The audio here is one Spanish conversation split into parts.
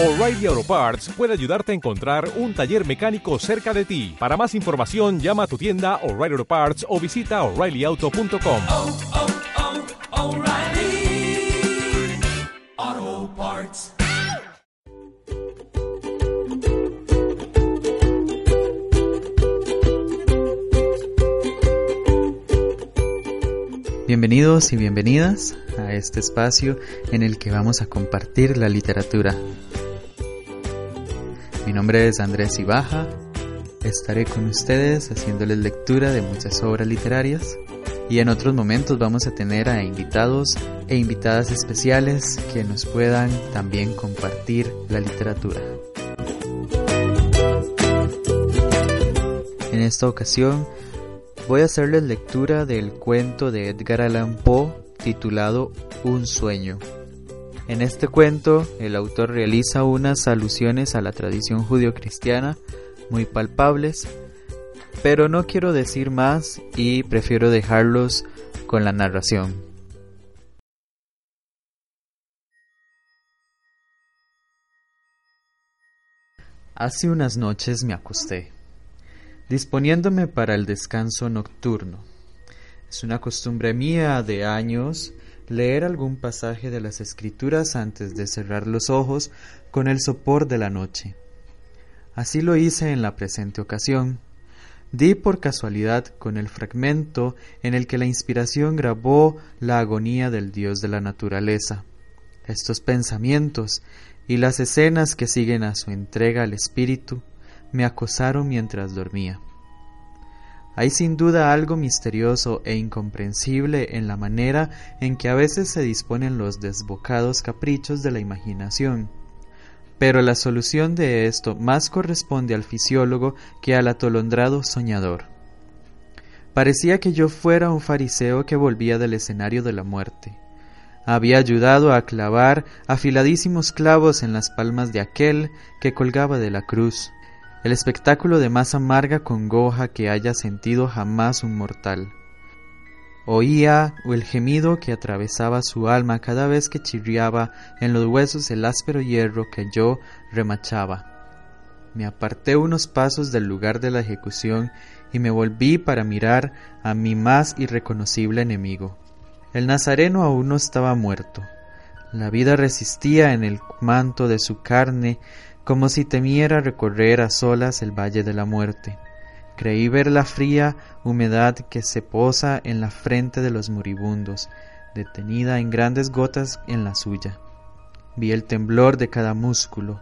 O'Reilly Auto Parts puede ayudarte a encontrar un taller mecánico cerca de ti. Para más información, llama a tu tienda O'Reilly Auto Parts o visita oreillyauto.com. oh, oh, Parts. Bienvenidos y bienvenidas a este espacio en el que vamos a compartir la literatura. Nombre es Andrés Ibaja, estaré con ustedes haciéndoles lectura de muchas obras literarias y en otros momentos vamos a tener a invitados e invitadas especiales que nos puedan también compartir la literatura. En esta ocasión voy a hacerles lectura del cuento de Edgar Allan Poe titulado Un sueño. En este cuento, el autor realiza unas alusiones a la tradición judio-cristiana muy palpables, pero no quiero decir más y prefiero dejarlos con la narración. Hace unas noches me acosté disponiéndome para el descanso nocturno. Es una costumbre mía de años leer algún pasaje de las escrituras antes de cerrar los ojos con el sopor de la noche. Así lo hice en la presente ocasión. Di por casualidad con el fragmento en el que la inspiración grabó la agonía del Dios de la naturaleza. Estos pensamientos y las escenas que siguen a su entrega al espíritu me acosaron mientras dormía. Hay sin duda algo misterioso e incomprensible en la manera en que a veces se disponen los desbocados caprichos de la imaginación. Pero la solución de esto más corresponde al fisiólogo que al atolondrado soñador. Parecía que yo fuera un fariseo que volvía del escenario de la muerte. Había ayudado a clavar afiladísimos clavos en las palmas de aquel que colgaba de la cruz el espectáculo de más amarga congoja que haya sentido jamás un mortal. Oía el gemido que atravesaba su alma cada vez que chirriaba en los huesos el áspero hierro que yo remachaba. Me aparté unos pasos del lugar de la ejecución y me volví para mirar a mi más irreconocible enemigo. El nazareno aún no estaba muerto. La vida resistía en el manto de su carne como si temiera recorrer a solas el valle de la muerte. Creí ver la fría humedad que se posa en la frente de los moribundos, detenida en grandes gotas en la suya. Vi el temblor de cada músculo,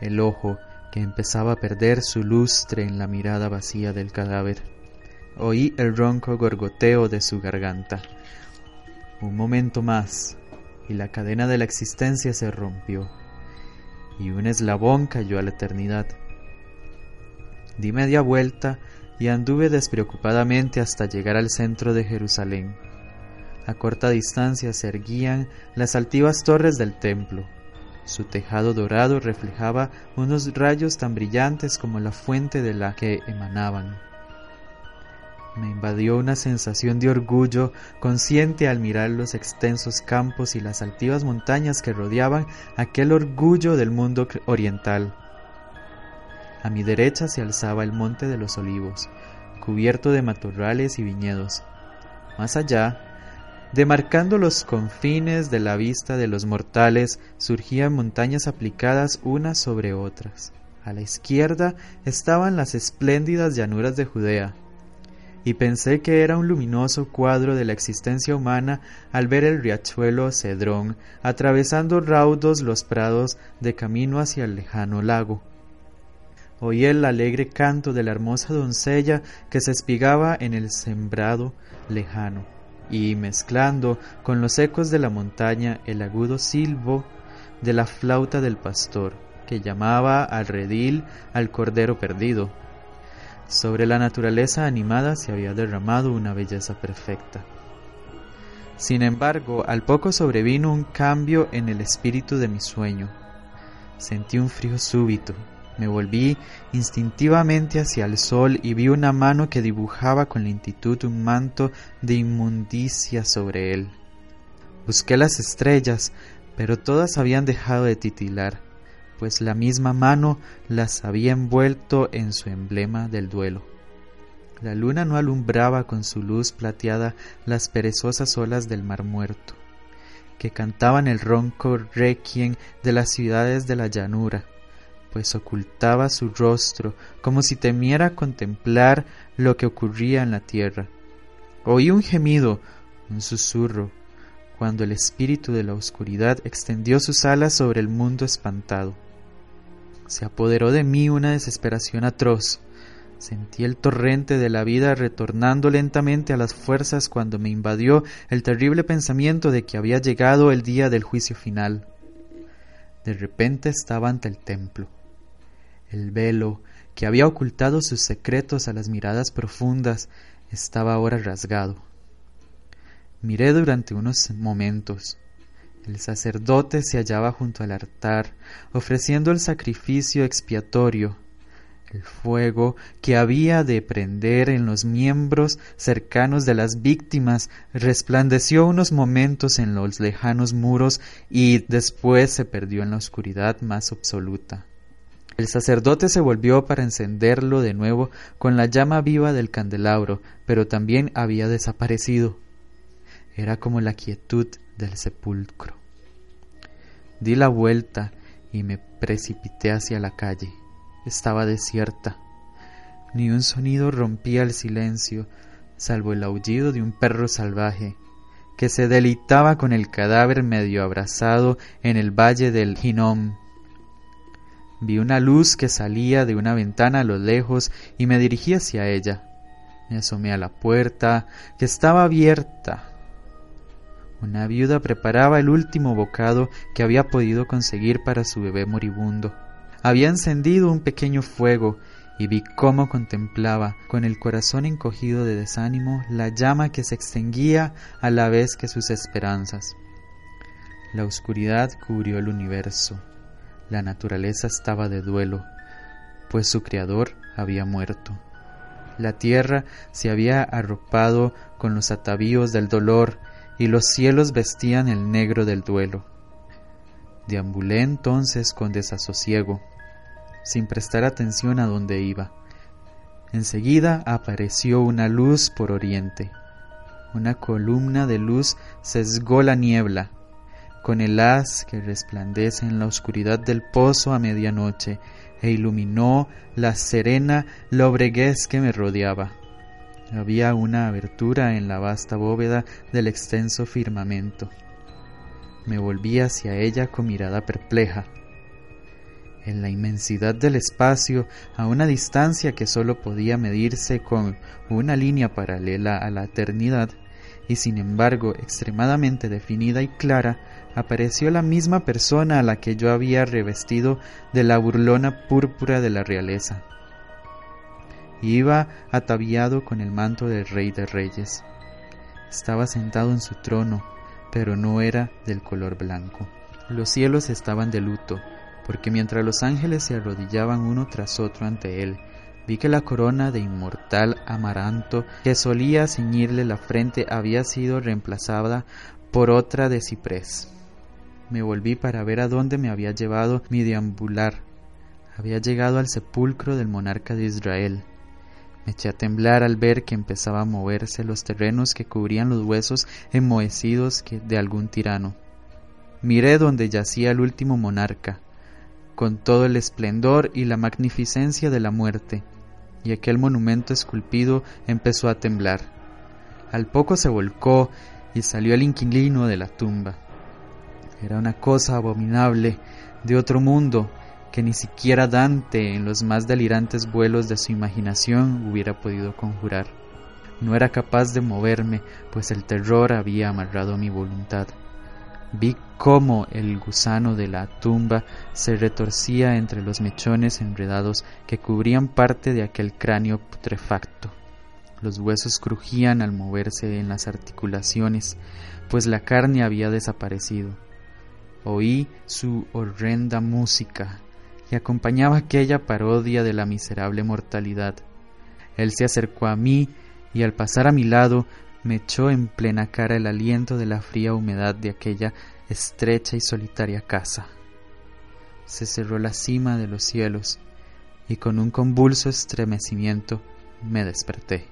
el ojo que empezaba a perder su lustre en la mirada vacía del cadáver. Oí el ronco gorgoteo de su garganta. Un momento más, y la cadena de la existencia se rompió y un eslabón cayó a la eternidad. Di media vuelta y anduve despreocupadamente hasta llegar al centro de Jerusalén. A corta distancia se erguían las altivas torres del templo. Su tejado dorado reflejaba unos rayos tan brillantes como la fuente de la que emanaban. Me invadió una sensación de orgullo consciente al mirar los extensos campos y las altivas montañas que rodeaban aquel orgullo del mundo oriental. A mi derecha se alzaba el monte de los olivos, cubierto de matorrales y viñedos. Más allá, demarcando los confines de la vista de los mortales, surgían montañas aplicadas unas sobre otras. A la izquierda estaban las espléndidas llanuras de Judea, y pensé que era un luminoso cuadro de la existencia humana al ver el riachuelo Cedrón atravesando raudos los prados de camino hacia el lejano lago. Oí el alegre canto de la hermosa doncella que se espigaba en el sembrado lejano, y mezclando con los ecos de la montaña el agudo silbo de la flauta del pastor, que llamaba al redil al cordero perdido. Sobre la naturaleza animada se había derramado una belleza perfecta. Sin embargo, al poco sobrevino un cambio en el espíritu de mi sueño. Sentí un frío súbito. Me volví instintivamente hacia el sol y vi una mano que dibujaba con lentitud un manto de inmundicia sobre él. Busqué las estrellas, pero todas habían dejado de titilar pues la misma mano las había envuelto en su emblema del duelo. La luna no alumbraba con su luz plateada las perezosas olas del mar muerto, que cantaban el ronco requiem de las ciudades de la llanura, pues ocultaba su rostro como si temiera contemplar lo que ocurría en la tierra. Oí un gemido, un susurro, cuando el espíritu de la oscuridad extendió sus alas sobre el mundo espantado. Se apoderó de mí una desesperación atroz. Sentí el torrente de la vida retornando lentamente a las fuerzas cuando me invadió el terrible pensamiento de que había llegado el día del juicio final. De repente estaba ante el templo. El velo, que había ocultado sus secretos a las miradas profundas, estaba ahora rasgado. Miré durante unos momentos. El sacerdote se hallaba junto al altar, ofreciendo el sacrificio expiatorio. El fuego que había de prender en los miembros cercanos de las víctimas resplandeció unos momentos en los lejanos muros y después se perdió en la oscuridad más absoluta. El sacerdote se volvió para encenderlo de nuevo con la llama viva del candelabro, pero también había desaparecido. Era como la quietud del sepulcro. Di la vuelta y me precipité hacia la calle. Estaba desierta. Ni un sonido rompía el silencio, salvo el aullido de un perro salvaje que se deleitaba con el cadáver medio abrazado en el valle del Hinnom. Vi una luz que salía de una ventana a lo lejos y me dirigí hacia ella. Me asomé a la puerta, que estaba abierta. Una viuda preparaba el último bocado que había podido conseguir para su bebé moribundo. Había encendido un pequeño fuego y vi cómo contemplaba, con el corazón encogido de desánimo, la llama que se extinguía a la vez que sus esperanzas. La oscuridad cubrió el universo. La naturaleza estaba de duelo, pues su criador había muerto. La tierra se había arropado con los atavíos del dolor y los cielos vestían el negro del duelo. Deambulé entonces con desasosiego, sin prestar atención a dónde iba. Enseguida apareció una luz por oriente. Una columna de luz sesgó la niebla con el haz que resplandece en la oscuridad del pozo a medianoche, e iluminó la serena lobreguez que me rodeaba. Había una abertura en la vasta bóveda del extenso firmamento. Me volví hacia ella con mirada perpleja. En la inmensidad del espacio, a una distancia que sólo podía medirse con una línea paralela a la eternidad, y sin embargo extremadamente definida y clara, apareció la misma persona a la que yo había revestido de la burlona púrpura de la realeza. Iba ataviado con el manto del rey de reyes. Estaba sentado en su trono, pero no era del color blanco. Los cielos estaban de luto, porque mientras los ángeles se arrodillaban uno tras otro ante él, vi que la corona de inmortal amaranto que solía ceñirle la frente había sido reemplazada por otra de ciprés. Me volví para ver a dónde me había llevado mi deambular. Había llegado al sepulcro del monarca de Israel. Eché a temblar al ver que empezaba a moverse los terrenos que cubrían los huesos enmohecidos de algún tirano. Miré donde yacía el último monarca, con todo el esplendor y la magnificencia de la muerte, y aquel monumento esculpido empezó a temblar. Al poco se volcó y salió el inquilino de la tumba. Era una cosa abominable, de otro mundo, que ni siquiera Dante en los más delirantes vuelos de su imaginación hubiera podido conjurar. No era capaz de moverme, pues el terror había amarrado mi voluntad. Vi cómo el gusano de la tumba se retorcía entre los mechones enredados que cubrían parte de aquel cráneo putrefacto. Los huesos crujían al moverse en las articulaciones, pues la carne había desaparecido. Oí su horrenda música y acompañaba aquella parodia de la miserable mortalidad. Él se acercó a mí y al pasar a mi lado me echó en plena cara el aliento de la fría humedad de aquella estrecha y solitaria casa. se cerró la cima de los cielos y con un convulso estremecimiento me desperté.